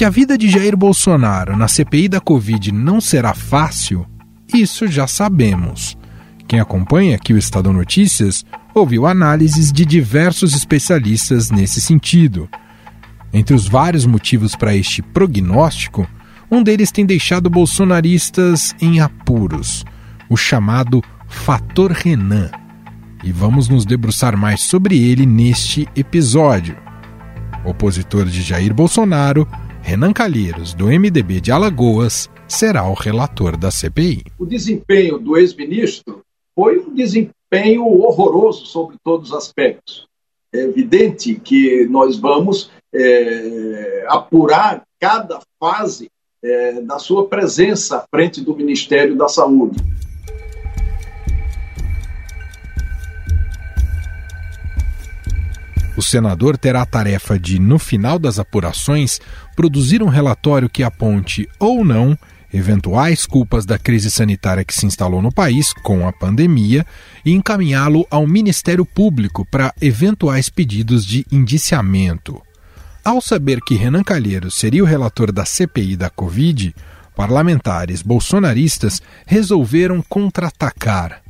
Que a vida de Jair Bolsonaro na CPI da Covid não será fácil, isso já sabemos. Quem acompanha aqui o Estado Notícias ouviu análises de diversos especialistas nesse sentido. Entre os vários motivos para este prognóstico, um deles tem deixado bolsonaristas em apuros, o chamado Fator Renan. E vamos nos debruçar mais sobre ele neste episódio. Opositor de Jair Bolsonaro, Renan Calheiros, do MDB de Alagoas, será o relator da CPI. O desempenho do ex-ministro foi um desempenho horroroso sobre todos os aspectos. É evidente que nós vamos é, apurar cada fase é, da sua presença à frente do Ministério da Saúde. O senador terá a tarefa de, no final das apurações, produzir um relatório que aponte ou não eventuais culpas da crise sanitária que se instalou no país com a pandemia e encaminhá-lo ao Ministério Público para eventuais pedidos de indiciamento. Ao saber que Renan Calheiros seria o relator da CPI da Covid, parlamentares bolsonaristas resolveram contra-atacar.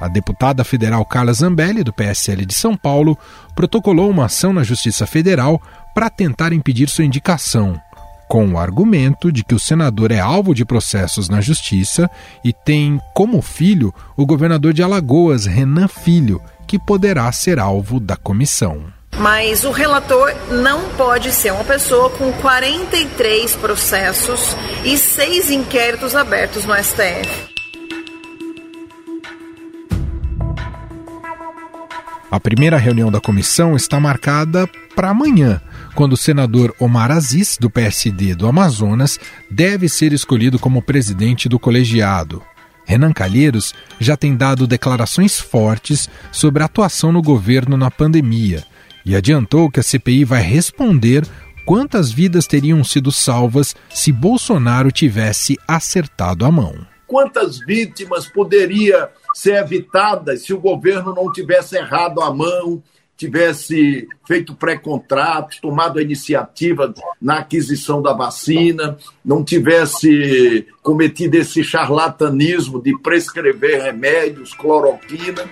A deputada federal Carla Zambelli, do PSL de São Paulo, protocolou uma ação na Justiça Federal para tentar impedir sua indicação, com o argumento de que o senador é alvo de processos na Justiça e tem como filho o governador de Alagoas, Renan Filho, que poderá ser alvo da comissão. Mas o relator não pode ser uma pessoa com 43 processos e seis inquéritos abertos no STF. A primeira reunião da comissão está marcada para amanhã, quando o senador Omar Aziz, do PSD do Amazonas, deve ser escolhido como presidente do colegiado. Renan Calheiros já tem dado declarações fortes sobre a atuação no governo na pandemia e adiantou que a CPI vai responder quantas vidas teriam sido salvas se Bolsonaro tivesse acertado a mão. Quantas vítimas poderia ser evitadas se o governo não tivesse errado a mão, tivesse feito pré-contratos, tomado a iniciativa na aquisição da vacina, não tivesse cometido esse charlatanismo de prescrever remédios, cloroquina.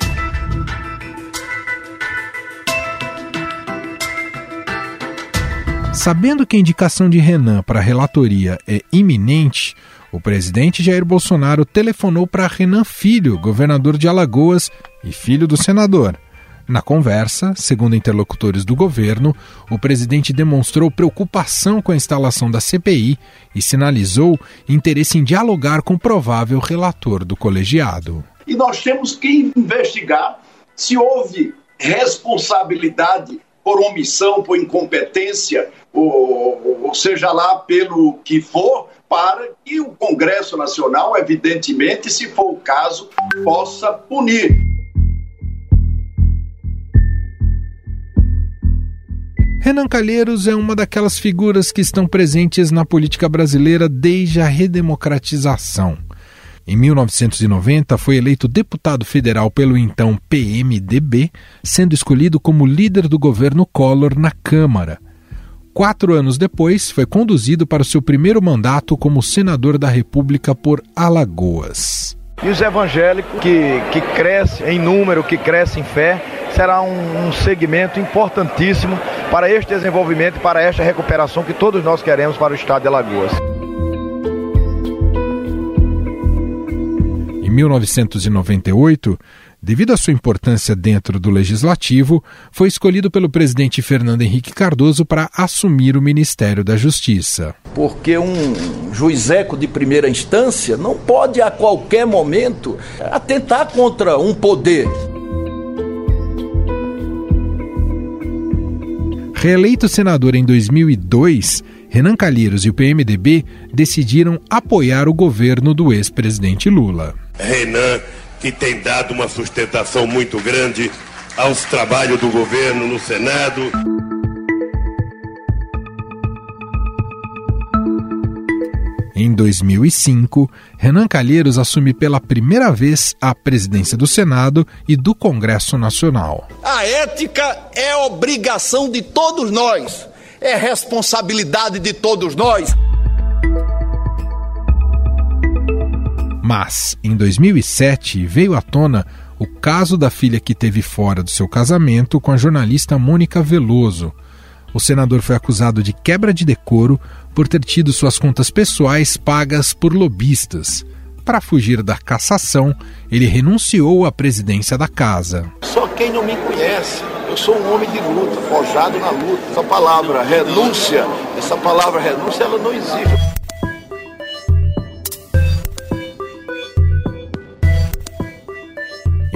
Sabendo que a indicação de Renan para a relatoria é iminente, o presidente Jair Bolsonaro telefonou para Renan Filho, governador de Alagoas e filho do senador. Na conversa, segundo interlocutores do governo, o presidente demonstrou preocupação com a instalação da CPI e sinalizou interesse em dialogar com o provável relator do colegiado. E nós temos que investigar se houve responsabilidade por omissão, por incompetência, ou, ou seja lá pelo que for, para que o Congresso Nacional, evidentemente, se for o caso, possa punir. Renan Calheiros é uma daquelas figuras que estão presentes na política brasileira desde a redemocratização. Em 1990, foi eleito deputado federal pelo então PMDB, sendo escolhido como líder do governo Collor na Câmara. Quatro anos depois, foi conduzido para o seu primeiro mandato como senador da República por Alagoas. E os evangélicos, que, que cresce em número, que cresce em fé, será um, um segmento importantíssimo para este desenvolvimento e para esta recuperação que todos nós queremos para o estado de Alagoas. Em 1998, devido à sua importância dentro do legislativo, foi escolhido pelo presidente Fernando Henrique Cardoso para assumir o Ministério da Justiça. Porque um juizeco de primeira instância não pode a qualquer momento atentar contra um poder. Reeleito senador em 2002, Renan Calheiros e o PMDB decidiram apoiar o governo do ex-presidente Lula. Renan, que tem dado uma sustentação muito grande aos trabalhos do governo no Senado. Em 2005, Renan Calheiros assume pela primeira vez a presidência do Senado e do Congresso Nacional. A ética é obrigação de todos nós é responsabilidade de todos nós. Mas, em 2007, veio à tona o caso da filha que teve fora do seu casamento com a jornalista Mônica Veloso. O senador foi acusado de quebra de decoro por ter tido suas contas pessoais pagas por lobistas. Para fugir da cassação, ele renunciou à presidência da casa. Só quem não me conhece. Eu sou um homem de luta, forjado na luta. Essa palavra renúncia, essa palavra renúncia, ela não existe.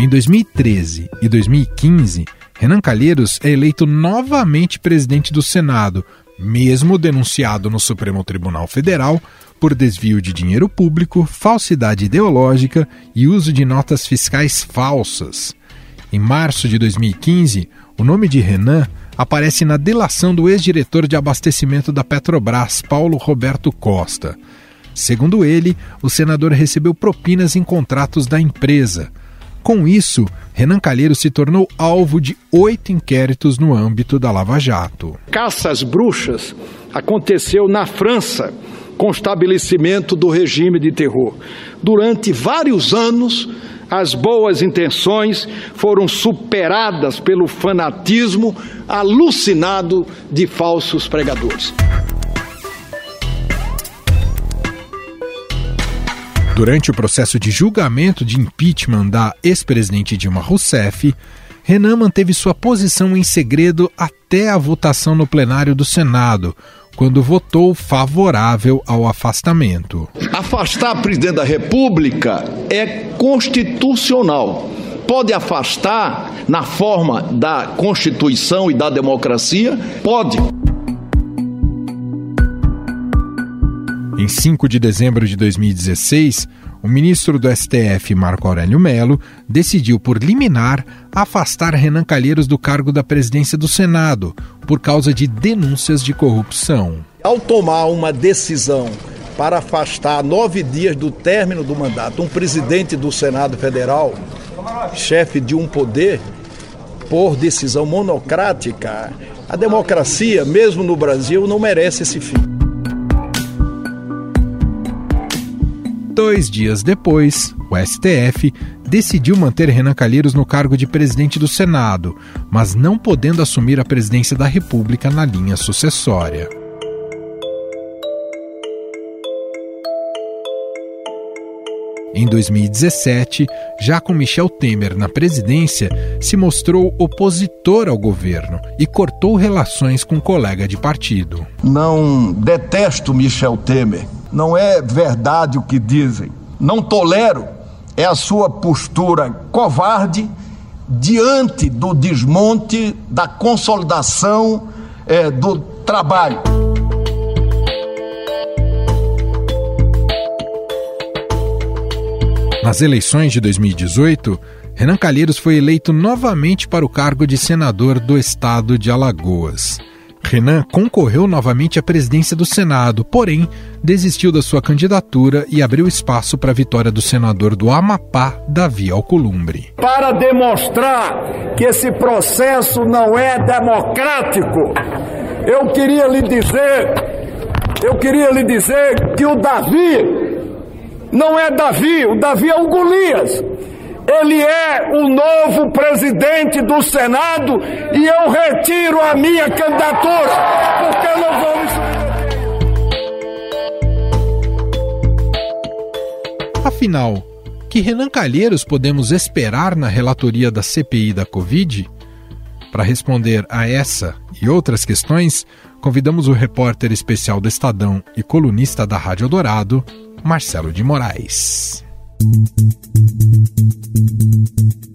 Em 2013 e 2015, Renan Calheiros é eleito novamente presidente do Senado, mesmo denunciado no Supremo Tribunal Federal por desvio de dinheiro público, falsidade ideológica e uso de notas fiscais falsas. Em março de 2015, o nome de Renan aparece na delação do ex-diretor de abastecimento da Petrobras, Paulo Roberto Costa. Segundo ele, o senador recebeu propinas em contratos da empresa com isso, Renan Calheiro se tornou alvo de oito inquéritos no âmbito da Lava Jato. Caça às bruxas aconteceu na França com o estabelecimento do regime de terror. Durante vários anos, as boas intenções foram superadas pelo fanatismo alucinado de falsos pregadores. Durante o processo de julgamento de impeachment da ex-presidente Dilma Rousseff, Renan manteve sua posição em segredo até a votação no plenário do Senado, quando votou favorável ao afastamento. Afastar presidente da República é constitucional. Pode afastar na forma da Constituição e da democracia? Pode. Em 5 de dezembro de 2016, o ministro do STF, Marco Aurélio Melo, decidiu por liminar afastar Renan Calheiros do cargo da presidência do Senado por causa de denúncias de corrupção. Ao tomar uma decisão para afastar nove dias do término do mandato um presidente do Senado Federal, chefe de um poder, por decisão monocrática, a democracia, mesmo no Brasil, não merece esse fim. Dois dias depois, o STF decidiu manter Renan Calheiros no cargo de presidente do Senado, mas não podendo assumir a presidência da República na linha sucessória. Em 2017, já com Michel Temer na presidência, se mostrou opositor ao governo e cortou relações com um colega de partido. Não detesto Michel Temer não é verdade o que dizem. Não tolero é a sua postura covarde diante do desmonte, da consolidação é, do trabalho. Nas eleições de 2018, Renan Calheiros foi eleito novamente para o cargo de senador do estado de Alagoas. Renan concorreu novamente à presidência do Senado, porém desistiu da sua candidatura e abriu espaço para a vitória do senador do Amapá, Davi Alcolumbre. Para demonstrar que esse processo não é democrático, eu queria lhe dizer, eu queria lhe dizer que o Davi não é Davi, o Davi é o Golias. Ele é o novo presidente do Senado e eu retiro a minha candidatura, porque não me Afinal, que Renan Calheiros podemos esperar na relatoria da CPI da Covid? Para responder a essa e outras questões, convidamos o repórter especial do Estadão e colunista da Rádio Dourado, Marcelo de Moraes.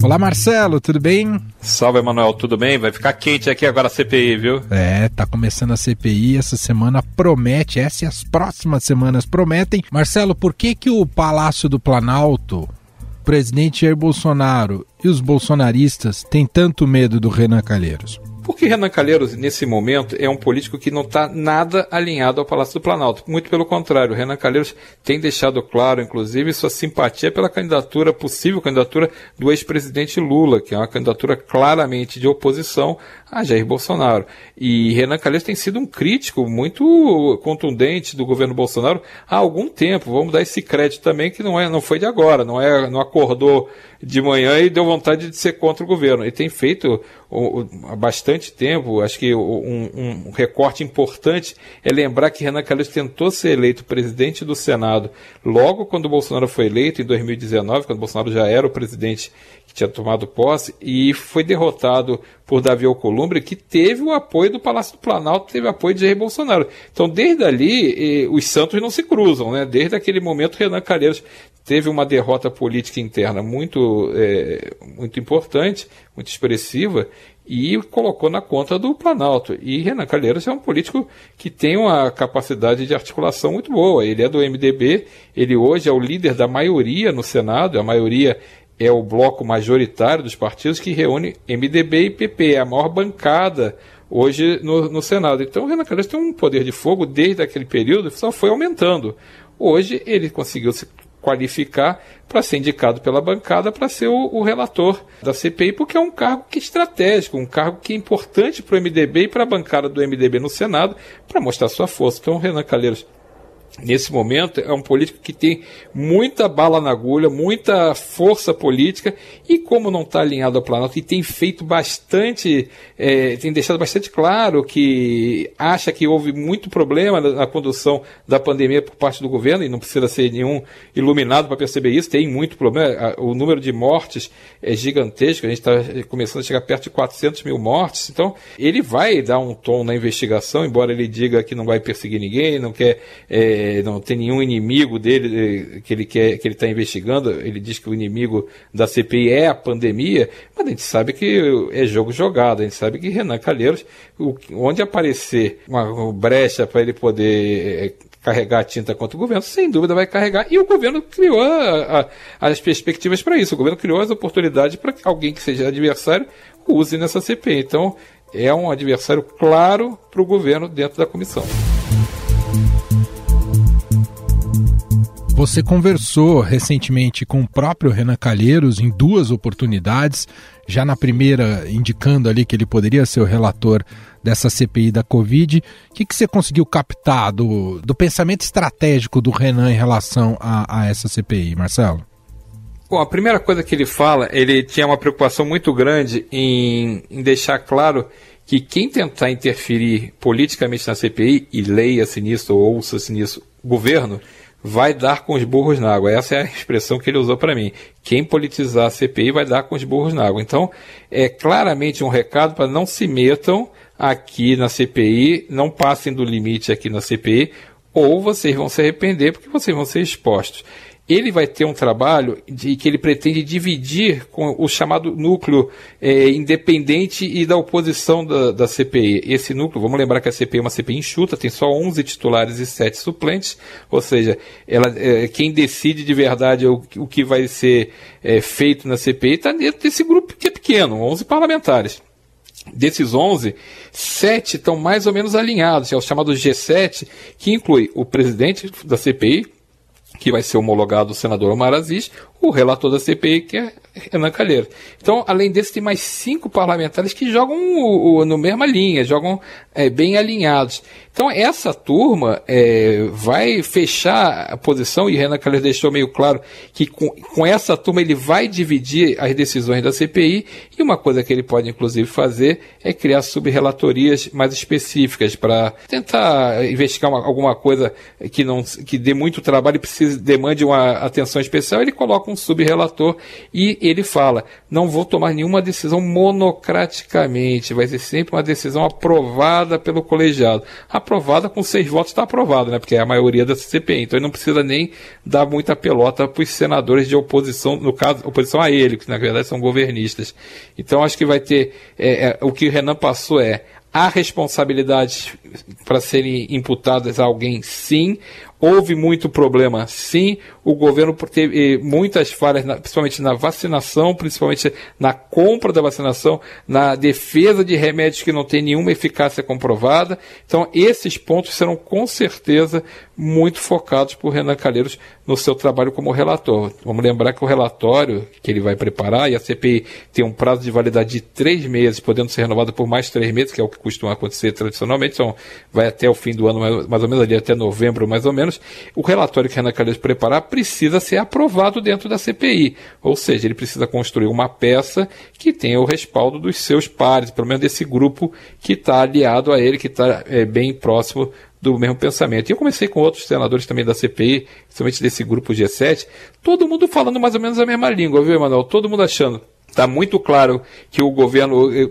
Olá, Marcelo, tudo bem? Salve, Emanuel, tudo bem? Vai ficar quente aqui agora a CPI, viu? É, tá começando a CPI, essa semana promete, essa e as próximas semanas prometem. Marcelo, por que que o Palácio do Planalto, o presidente Jair Bolsonaro e os bolsonaristas têm tanto medo do Renan Calheiros? Porque Renan Calheiros, nesse momento, é um político que não está nada alinhado ao Palácio do Planalto. Muito pelo contrário, Renan Calheiros tem deixado claro, inclusive, sua simpatia pela candidatura, possível candidatura do ex-presidente Lula, que é uma candidatura claramente de oposição a Jair Bolsonaro. E Renan Calheiros tem sido um crítico muito contundente do governo Bolsonaro há algum tempo. Vamos dar esse crédito também, que não, é, não foi de agora, não, é, não acordou de manhã e deu vontade de ser contra o governo. Ele tem feito há bastante tempo, acho que um, um, recorte importante é lembrar que Renan Calheiros tentou ser eleito presidente do Senado logo quando Bolsonaro foi eleito, em 2019, quando Bolsonaro já era o presidente que tinha tomado posse, e foi derrotado por Davi Alcolumbre, que teve o apoio do Palácio do Planalto, teve apoio de Jair Bolsonaro. Então, desde ali, eh, os santos não se cruzam, né? Desde aquele momento, Renan Calheiros teve uma derrota política interna muito, é, muito importante, muito expressiva, e colocou na conta do Planalto. E Renan Calheiros é um político que tem uma capacidade de articulação muito boa. Ele é do MDB, ele hoje é o líder da maioria no Senado, a maioria é o bloco majoritário dos partidos que reúne MDB e PP, é a maior bancada hoje no, no Senado. Então o Renan Calheiros tem um poder de fogo desde aquele período, só foi aumentando. Hoje ele conseguiu se qualificar para ser indicado pela bancada para ser o, o, relator da CPI, porque é um cargo que é estratégico, um cargo que é importante para o MDB e para a bancada do MDB no Senado para mostrar sua força. Então, Renan Calheiros nesse momento, é um político que tem muita bala na agulha, muita força política, e como não está alinhado ao Planalto, e tem feito bastante, é, tem deixado bastante claro que acha que houve muito problema na, na, condução da pandemia por parte do governo, e não precisa ser nenhum iluminado para perceber isso, tem muito problema, o número de mortes é gigantesco, a gente está começando a chegar perto de 400 mil mortes, então ele vai dar um tom na investigação, embora ele diga que não vai perseguir ninguém, não quer... É, é, não tem nenhum inimigo dele é, que ele quer que ele está investigando. Ele diz que o inimigo da CPI é a pandemia, mas a gente sabe que é jogo jogado. A gente sabe que Renan Calheiros, onde aparecer uma brecha para ele poder é, carregar tinta contra o governo, sem dúvida vai carregar. E o governo criou a, a, as perspectivas para isso. O governo criou as oportunidades para que alguém que seja adversário use nessa CPI. Então, é um adversário claro para o governo dentro da comissão. Você conversou recentemente com o próprio Renan Calheiros em duas oportunidades, já na primeira indicando ali que ele poderia ser o relator dessa CPI da Covid. O que, que você conseguiu captar do, do pensamento estratégico do Renan em relação a, a essa CPI, Marcelo? Bom, a primeira coisa que ele fala, ele tinha uma preocupação muito grande em, em deixar claro que quem tentar interferir politicamente na CPI, e leia-se nisso ou ouça-se nisso, governo, vai dar com os burros na água. Essa é a expressão que ele usou para mim. Quem politizar a CPI vai dar com os burros na água. Então, é claramente um recado para não se metam aqui na CPI, não passem do limite aqui na CPI, ou vocês vão se arrepender porque vocês vão ser expostos ele vai ter um trabalho de que ele pretende dividir com o chamado núcleo é, independente e da oposição da, da, CPI. Esse núcleo, vamos lembrar que a CPI é uma CPI enxuta, tem só 11 titulares e 7 suplentes, ou seja, ela, é, quem decide de verdade o, o que vai ser é, feito na CPI está dentro desse grupo que é pequeno, 11 parlamentares. Desses 11, sete estão mais ou menos alinhados, é o chamado G7, que inclui o presidente da CPI, que vai ser homologado o senador Omar Aziz, o relator da CPI, que é Renan Calheiros. Então, além desse, tem mais cinco parlamentares que jogam o, o, no mesma linha, jogam é, bem alinhados. Então, essa turma é, vai fechar a posição, e Renan Calheiros deixou meio claro que com, com essa turma ele vai dividir as decisões da CPI, e uma coisa que ele pode, inclusive, fazer é criar subrelatorias mais específicas para tentar investigar uma, alguma coisa que, não, que dê muito trabalho e precise, demande uma atenção especial, ele coloca um subrelator e ele fala: não vou tomar nenhuma decisão monocraticamente, vai ser sempre uma decisão aprovada pelo colegiado. Aprovada com seis votos está aprovado, né? Porque é a maioria da CPI. Então ele não precisa nem dar muita pelota para os senadores de oposição, no caso, oposição a ele, que na verdade são governistas. Então acho que vai ter. É, é, o que o Renan passou é há responsabilidades para serem imputadas a alguém, sim. Houve muito problema, sim. O governo teve eh, muitas falhas, principalmente na vacinação, principalmente na compra da vacinação, na defesa de remédios que não têm nenhuma eficácia comprovada. Então, esses pontos serão com certeza muito focados por Renan Calheiros no seu trabalho como relator. Vamos lembrar que o relatório que ele vai preparar, e a CPI tem um prazo de validade de três meses, podendo ser renovado por mais três meses, que é o que costuma acontecer tradicionalmente, então vai até o fim do ano, mais ou menos ali até novembro, mais ou menos, o relatório que Renan Calheiros preparar precisa ser aprovado dentro da CPI. Ou seja, ele precisa construir uma peça que tenha o respaldo dos seus pares, pelo menos desse grupo que está aliado a ele, que está é, bem próximo do mesmo pensamento. E eu comecei com outros senadores também da CPI, principalmente desse grupo G7, todo mundo falando mais ou menos a mesma língua, viu, Emanuel? Todo mundo achando Está muito claro que o governo eh,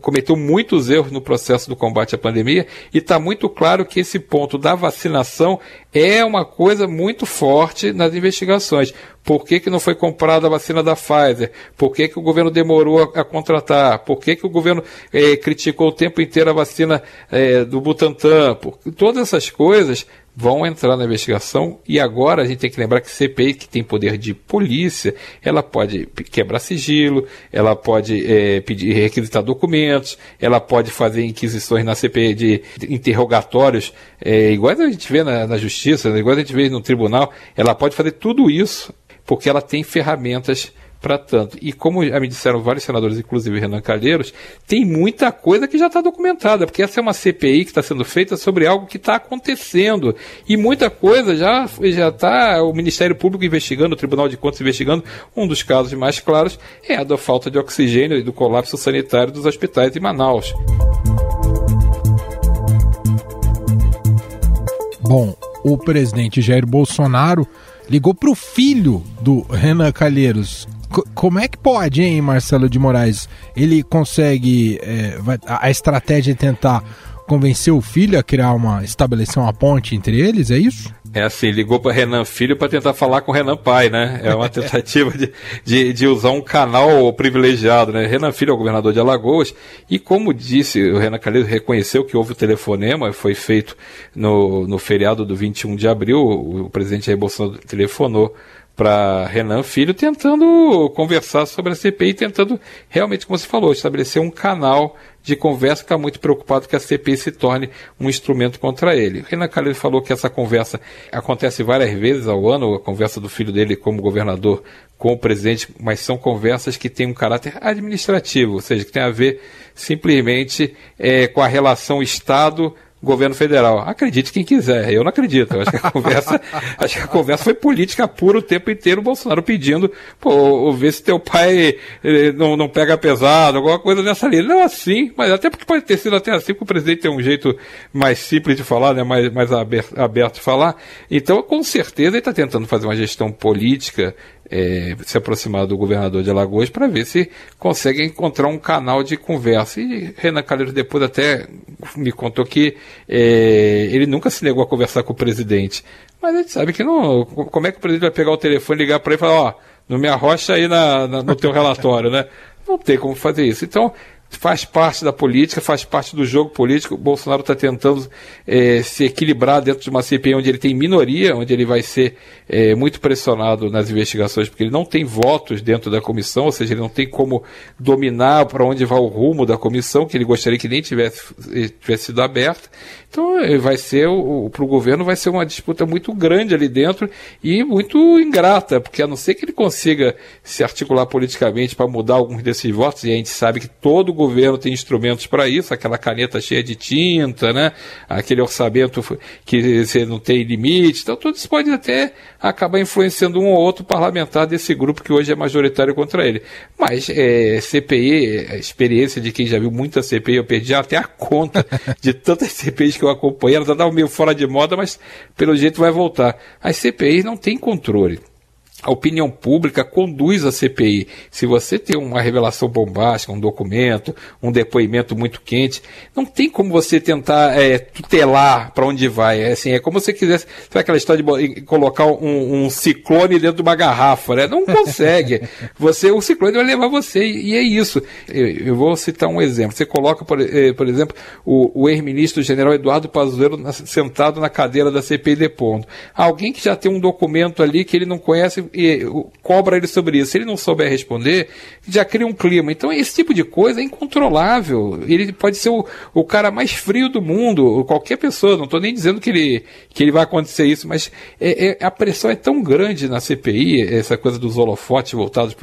cometeu muitos erros no processo do combate à pandemia e está muito claro que esse ponto da vacinação é uma coisa muito forte nas investigações. Por que, que não foi comprada a vacina da Pfizer? Por que, que o governo demorou a, a contratar? Por que, que o governo eh, criticou o tempo inteiro a vacina eh, do Butantan? Por, todas essas coisas vão entrar na investigação e agora a gente tem que lembrar que CPI, que tem poder de polícia, ela pode quebrar sigilo, ela pode é, pedir requisitar documentos, ela pode fazer inquisições na CPI de, interrogatórios, é, igual a gente vê na, na justiça, igual a gente vê no tribunal, ela pode fazer tudo isso porque ela tem ferramentas para tanto. E como me disseram vários senadores, inclusive Renan Calheiros, tem muita coisa que já está documentada, porque essa é uma CPI que está sendo feita sobre algo que está acontecendo. E muita coisa já já está o Ministério Público investigando, o Tribunal de Contas investigando. Um dos casos mais claros é a da falta de oxigênio e do colapso sanitário dos hospitais em Manaus. Bom, o presidente Jair Bolsonaro ligou para o filho do Renan Calheiros, como é que pode, hein, Marcelo de Moraes? Ele consegue. É, a estratégia é tentar convencer o filho a criar uma. estabelecer uma ponte entre eles, é isso? É assim, ligou para Renan Filho para tentar falar com Renan Pai, né? É uma tentativa de, de, de, usar um canal privilegiado, né? Renan Filho é o governador de Alagoas e como disse, o Renan Calheiros reconheceu que houve o telefonema, foi feito no, no feriado do 21 de abril, o, o presidente Jair Bolsonaro telefonou para Renan Filho, tentando conversar sobre a CPI, tentando realmente, como você falou, estabelecer um canal de conversa que está muito preocupado que a CPI se torne um instrumento contra ele. Renan Calheiros falou que essa conversa acontece várias vezes ao ano, a conversa do filho dele como governador com o presidente, mas são conversas que têm um caráter administrativo, ou seja, que tem a ver simplesmente é, com a relação Estado governo federal. Acredite quem quiser, eu não acredito. Eu acho que a conversa, acho que a conversa foi política pura o tempo inteiro, o Bolsonaro pedindo, pô, ver se teu pai eh, não, não pega pesado, alguma coisa nessa linha. Não assim, mas até porque pode ter sido até assim, porque o presidente tem um jeito mais simples de falar, né, mais, mais aberto, aberto de falar. Então, com certeza, ele está tentando fazer uma gestão política é, se aproximar do governador de Alagoas para ver se consegue encontrar um canal de conversa. E Renan Calheiros depois até me contou que é, ele nunca se negou a conversar com o presidente. Mas a gente sabe que não. Como é que o presidente vai pegar o telefone, ligar para ele e falar, ó, não me arrocha aí na, na, no teu relatório, né? Não tem como fazer isso. Então, faz parte da política, faz parte do jogo político. O Bolsonaro está tentando é, se equilibrar dentro de uma CPI onde ele tem minoria, onde ele vai ser é, muito pressionado nas investigações, porque ele não tem votos dentro da comissão, ou seja, ele não tem como dominar para onde vai o rumo da comissão, que ele gostaria que nem tivesse, tivesse sido aberta. Então, é, vai ser, para o governo, vai ser uma disputa muito grande ali dentro e muito ingrata, porque a não ser que ele consiga se articular politicamente para mudar alguns desses votos, e a gente sabe que todo governo tem instrumentos para isso, aquela caneta cheia de tinta, né? aquele orçamento que você não tem limite, então tudo isso pode até acabar influenciando um ou outro parlamentar desse grupo que hoje é majoritário contra ele. Mas é, CPI, a experiência de quem já viu muita CPI, eu perdi até a conta de tantas CPIs que eu acompanhei, ela estava meio fora de moda, mas pelo jeito vai voltar. As CPIs não têm controle a opinião pública conduz a CPI. Se você tem uma revelação bombástica, um documento, um depoimento muito quente, não tem como você tentar é, tutelar para onde vai. É, assim, é como se você quisesse. Sabe aquela história de colocar um, um, ciclone dentro de uma garrafa, né? Não consegue. você, o ciclone vai levar você, e é isso. Eu, eu vou citar um exemplo. Você coloca, por, eh, por exemplo, o, o ex-ministro general Eduardo Pazuello sentado na cadeira da CPI depondo. Alguém que já tem um documento ali que ele não conhece e cobra ele sobre isso. Se ele não souber responder, já cria um clima. Então, esse tipo de coisa é incontrolável. Ele pode ser o, o cara mais frio do mundo, qualquer pessoa. Não estou nem dizendo que ele, que ele vai acontecer isso, mas é, é, a pressão é tão grande na CPI, essa coisa dos holofotes voltados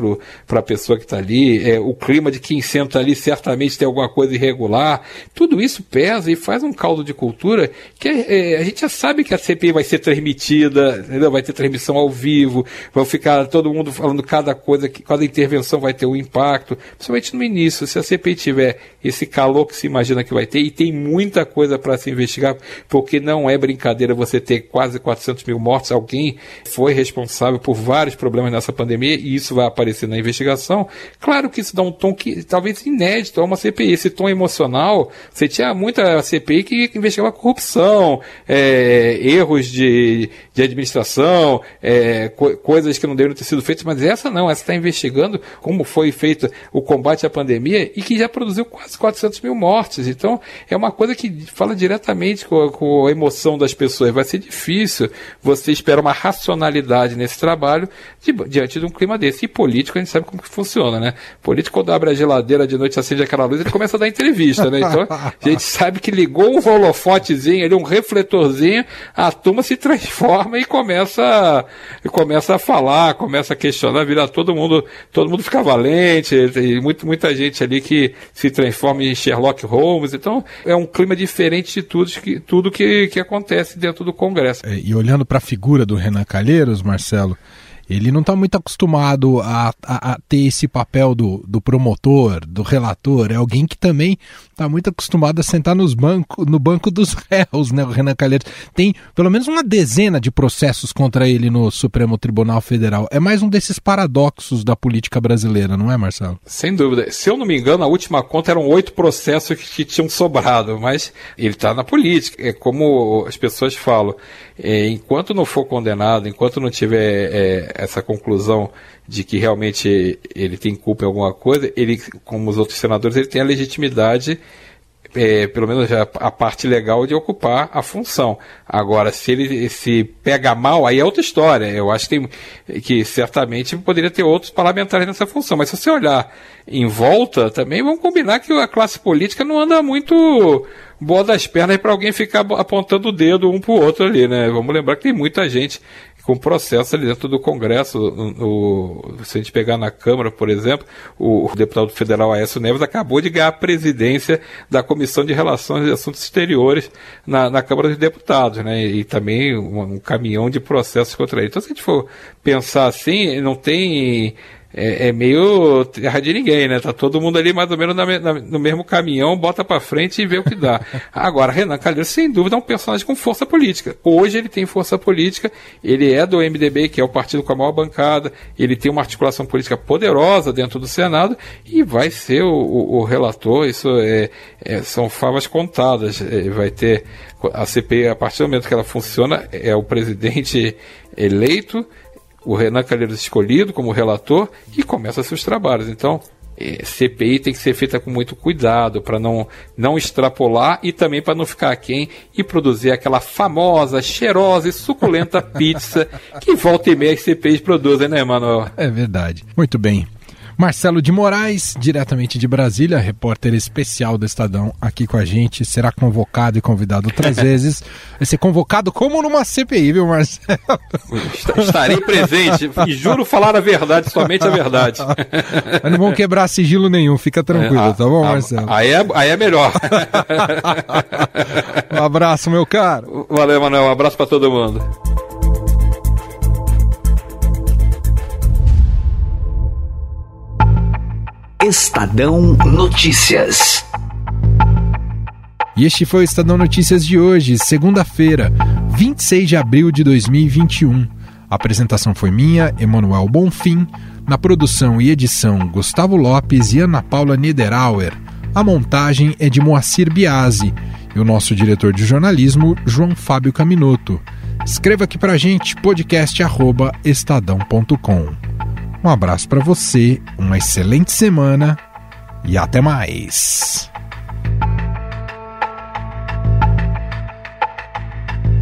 para a pessoa que está ali, é, o clima de quem senta ali certamente tem alguma coisa irregular. Tudo isso pesa e faz um caldo de cultura que é, é a gente já sabe que a CPI vai ser transmitida, entendeu? vai ter transmissão ao vivo, vão ficar todo mundo falando cada coisa, que cada intervenção vai ter um impacto, principalmente no início. Se a CPI tiver esse calor que se imagina que vai ter, e tem muita coisa para se investigar, porque não é brincadeira você ter quase 400 mil mortos, alguém foi responsável por vários problemas nessa pandemia, e isso vai aparecer na investigação. Claro que isso dá um tom que talvez inédito a uma CPI. Esse tom emocional, você tinha muita CPI que investigava corrupção, é, erros de, de administração, é, co coisas que não deveriam ter sido feitas, mas essa não, essa está investigando como foi feito o combate à pandemia e que já produziu quase 400 mil mortes. Então, é uma coisa que fala diretamente com, com a emoção das pessoas. Vai ser difícil você esperar uma racionalidade nesse trabalho de, diante de um clima desse. E político, a gente sabe como que funciona, né? Político, quando abre a geladeira de noite, acende aquela luz, ele começa a dar entrevista, né? Então, a gente sabe que ligou um holofotezinho ali, um refletorzinho, a turma se transforma e começa, e começa a falar, começa a questionar, vira todo mundo, todo mundo fica valente, e muito, muita gente ali que se transforma em Sherlock Holmes, então é um clima diferente de tudo que, tudo que, que acontece dentro do Congresso. É, e olhando para a figura do Renan Calheiros, Marcelo, ele não está muito acostumado a, a, a, ter esse papel do, do promotor, do relator. É alguém que também está muito acostumado a sentar nos banco, no banco dos réus, né? O Renan Calheiros tem pelo menos uma dezena de processos contra ele no Supremo Tribunal Federal. É mais um desses paradoxos da política brasileira, não é, Marcelo? Sem dúvida. Se eu não me engano, a última conta eram oito processos que, que tinham sobrado, mas ele está na política. É como as pessoas falam. É, enquanto não for condenado, enquanto não tiver é, essa conclusão de que realmente ele tem culpa em alguma coisa, ele, como os outros senadores, ele tem a legitimidade, é, pelo menos a, a, parte legal, de ocupar a função. Agora, se ele se pega mal, aí é outra história. Eu acho que, tem, que certamente poderia ter outros parlamentares nessa função. Mas se você olhar em volta, também vamos combinar que a classe política não anda muito boa das pernas para alguém ficar apontando o dedo um para o outro ali, né? Vamos lembrar que tem muita gente com processo ali dentro do Congresso. O, se a gente pegar na Câmara, por exemplo, o, o, deputado federal Aécio Neves acabou de ganhar a presidência da Comissão de Relações e Assuntos Exteriores na, na Câmara dos Deputados, né? E também um, um caminhão de processos contra ele. Então, se a gente for pensar assim, não tem é, é, meio terra de ninguém, né? Tá todo mundo ali mais ou menos na, na, no mesmo caminhão, bota para frente e vê o que dá. Agora, Renan Calheiros, sem dúvida, é um personagem com força política. Hoje ele tem força política, ele é do MDB, que é o partido com a maior bancada, ele tem uma articulação política poderosa dentro do Senado e vai ser o, o, o relator. Isso é, é, são favas contadas. É, vai ter a CPI, a partir do momento que ela funciona, é o presidente eleito o Renan Calheiros escolhido como relator e começa seus trabalhos. Então, é, CPI tem que ser feita com muito cuidado para não, não extrapolar e também para não ficar quem e produzir aquela famosa, cheirosa e suculenta pizza que volta e meia as CPIs produzem, né, Manuel? É verdade. Muito bem. Marcelo de Moraes, diretamente de Brasília, repórter especial do Estadão, aqui com a gente. Será convocado e convidado outras vezes. Vai ser convocado como numa CPI, viu, Marcelo? Estarei presente e juro falar a verdade, somente a verdade. Mas não vão quebrar sigilo nenhum, fica tranquilo, é, a, tá bom, Marcelo? Aí é, aí é melhor. um abraço, meu caro. Valeu, Manuel. Um abraço para todo mundo. Estadão Notícias. E este foi o Estadão Notícias de hoje, segunda-feira, 26 de abril de 2021. A apresentação foi minha, Emanuel Bonfim. Na produção e edição, Gustavo Lopes e Ana Paula Niederauer. A montagem é de Moacir Biasi e o nosso diretor de jornalismo, João Fábio Caminoto. Escreva aqui pra gente, podcast@estadão.com. Um abraço para você, uma excelente semana e até mais.